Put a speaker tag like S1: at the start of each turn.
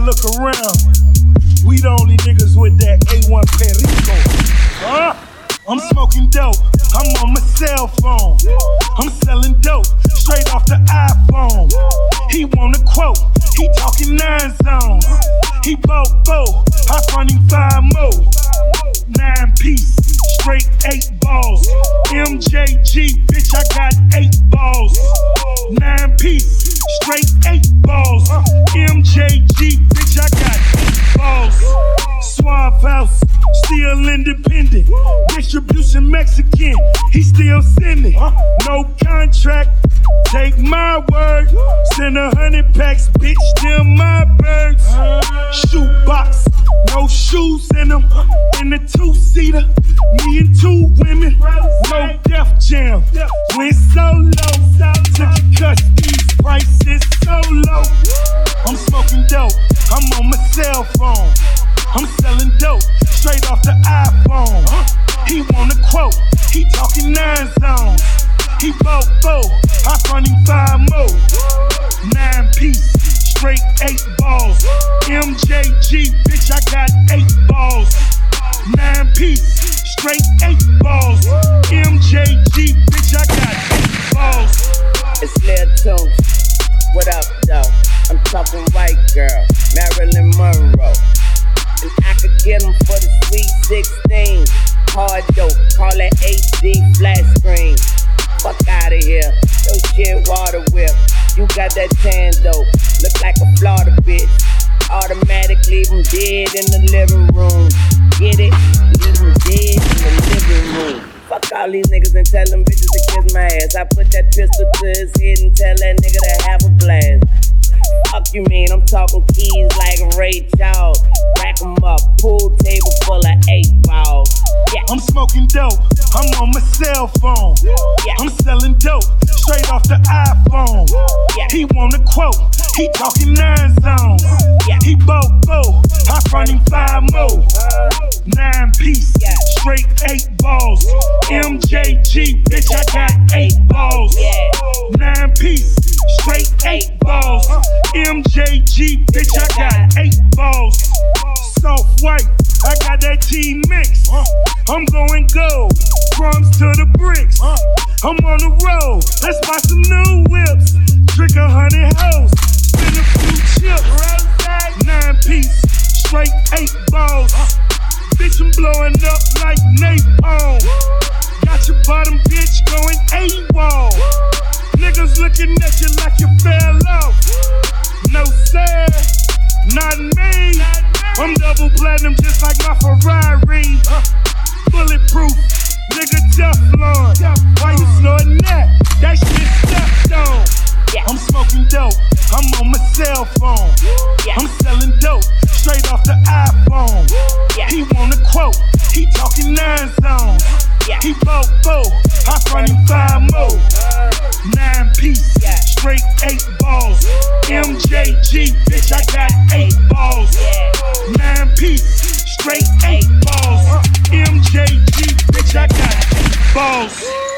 S1: look around. We the only niggas with that A1 Perico. Huh? I'm smoking dope. I'm on my cell phone. I'm selling dope straight off the iPhone. He want a quote. He talking nine zones. He bought four. I find him five more. Nine piece, straight eight balls. MJG, bitch, I got eight balls. Nine piece, straight eight balls. MJG, bitch, I got balls. Suave House, still independent. Distribution Mexican, he still sending. No contract, take my word. Send a hundred packs, bitch, them my birds. Shoe box, no shoes in them. In the two seater, me and two women. No Def Jam, went solo. Took a talking nine zones. He bought four, I find him five more. Nine piece, straight eight balls. MJG, bitch, I got eight balls. Nine piece, straight eight balls. MJG, bitch, I got eight balls.
S2: It's Lil Tunes. What up, though? I'm talking white girl, Marilyn Monroe. And I could get 'em for the sweet 16. Hard dope, call it HD flat screen. Fuck out of here. Yo shit water whip. You got that tan dope. Look like a Florida bitch. Automatic leave dead in the living room. Get it? Leave dead in the living room. Fuck all these niggas and tell them bitches to kiss my ass. I put that pistol to his head and tell that nigga to have a blast. Fuck you mean? I'm talking keys like Ray Charles. Rack 'em up, pool table full of eight balls. Yeah,
S1: I'm smoking dope. I'm on my cell phone.
S2: Yeah.
S1: I'm selling dope straight off the iPhone.
S2: Yeah.
S1: He want a quote. He talking nine zones.
S2: Yeah.
S1: He bought four. I find him five more. Nine piece,
S2: Yeah.
S1: straight eight balls. MJG, bitch, I got eight balls. Nine piece, straight eight balls. Uh-huh. MJG, bitch, I got eight balls. Soft white, got that T mix. I'm going gold, crumbs to the bricks. I'm on the road, let's buy some new whips. Trick a hundred hoes, spin a few chips. Nine piece, straight eight balls. Bitch, I'm blowing up like napalm. Got your bottom bitch going AWOL. Niggas looking at you like you fell off. No sir, not me. I'm double platinum just like my Ferrari. Bulletproof, nigga Teflon. Why you snorting that? That shit stepped on. I'm smoking dope. I'm on my cell phone. I'm selling dope straight off the iPhone. He want a quote. He talking nine zones.
S2: Yeah.
S1: He bought four. I find him five more. Nine piece. Straight eight balls. MJG, bitch, I got eight balls. Nine piece. Straight eight balls. MJG, bitch, I got eight balls.